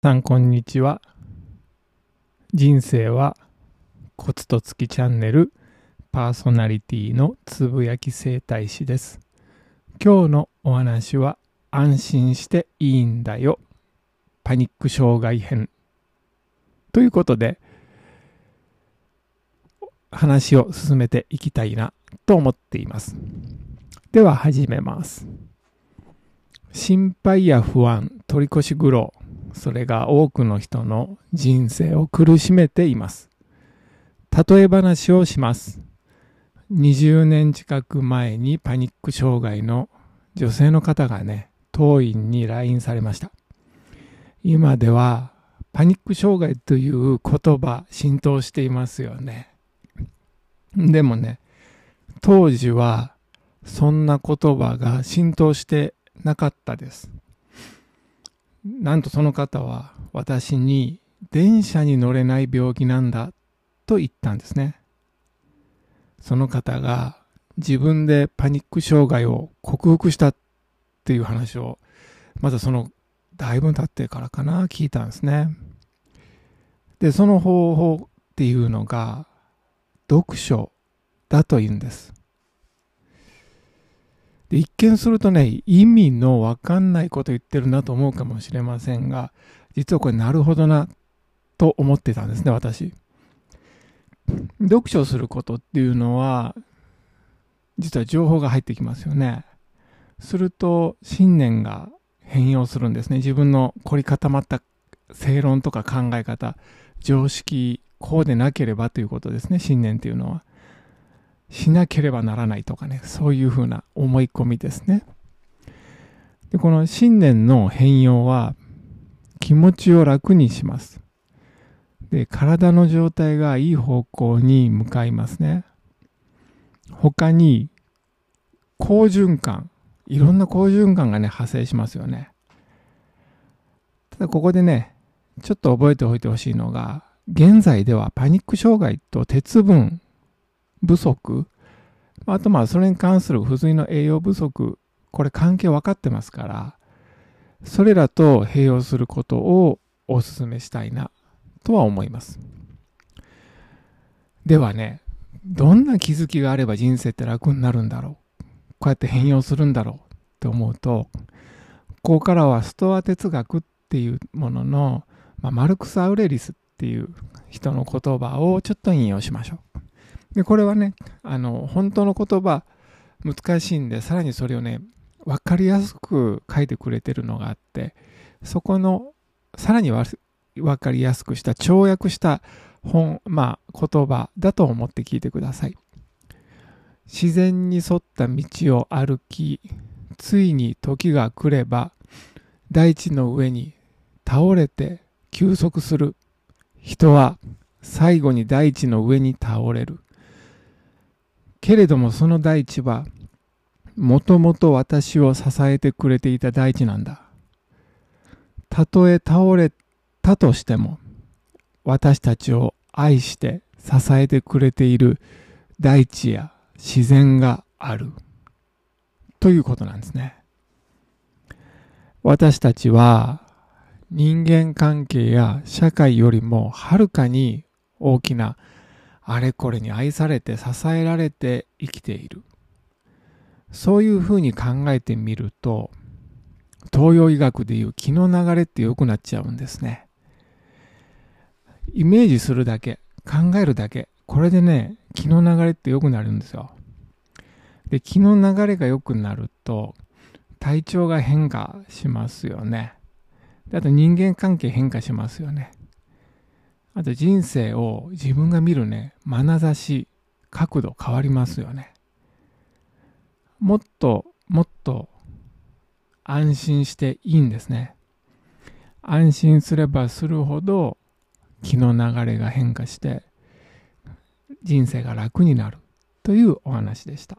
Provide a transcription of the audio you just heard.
さんこんにちは。人生はコツと月チャンネルパーソナリティのつぶやき整体師です。今日のお話は安心していいんだよ。パニック障害編。ということで話を進めていきたいなと思っています。では始めます。心配や不安取り越し苦労。それが多くの人の人生を苦しめています。例え話をします。20年近く前にパニック障害の女性の方がね、当院に来院されました。今ではパニック障害という言葉浸透していますよね。でもね、当時はそんな言葉が浸透してなかったです。なんとその方は私に電車に乗れない病気なんだと言ったんですね。その方が自分でパニック障害を克服したっていう話をまだそのだいぶ経ってからかな聞いたんですね。で、その方法っていうのが読書だと言うんです。で一見するとね、意味のわかんないこと言ってるなと思うかもしれませんが、実はこれなるほどなと思ってたんですね、私。読書することっていうのは、実は情報が入ってきますよね。すると、信念が変容するんですね。自分の凝り固まった正論とか考え方、常識、こうでなければということですね、信念っていうのは。しなければならないとかね、そういうふうな思い込みですね。でこの信念の変容は気持ちを楽にします。で、体の状態がいい方向に向かいますね。他に、好循環。いろんな好循環がね、派生しますよね。ただここでね、ちょっと覚えておいてほしいのが、現在ではパニック障害と鉄分不足、あとまあそれに関する不随の栄養不足、これ関係分かってますから、それらと併用することをお勧めしたいなとは思います。ではね、どんな気づきがあれば人生って楽になるんだろうこうやって変容するんだろうって思うと、ここからはストア哲学っていうものの、まあ、マルクス・アウレリスっていう人の言葉をちょっと引用しましょう。で、これはね、あの、本当の言葉、難しいんで、さらにそれをね、わかりやすく書いてくれてるのがあって、そこの、さらにわかりやすくした、跳躍した本、まあ、言葉だと思って聞いてください。自然に沿った道を歩き、ついに時が来れば、大地の上に倒れて休息する。人は最後に大地の上に倒れる。けれどもその大地はもともと私を支えてくれていた大地なんだ。たとえ倒れたとしても私たちを愛して支えてくれている大地や自然があるということなんですね。私たちは人間関係や社会よりもはるかに大きなあれこれに愛されて支えられて生きている。そういうふうに考えてみると、東洋医学でいう気の流れって良くなっちゃうんですね。イメージするだけ、考えるだけ、これでね、気の流れって良くなるんですよ。で、気の流れが良くなると、体調が変化しますよね。であと人間関係変化しますよね。あと人生を自分が見るね、眼差し、角度変わりますよね。もっともっと安心していいんですね。安心すればするほど気の流れが変化して人生が楽になるというお話でした。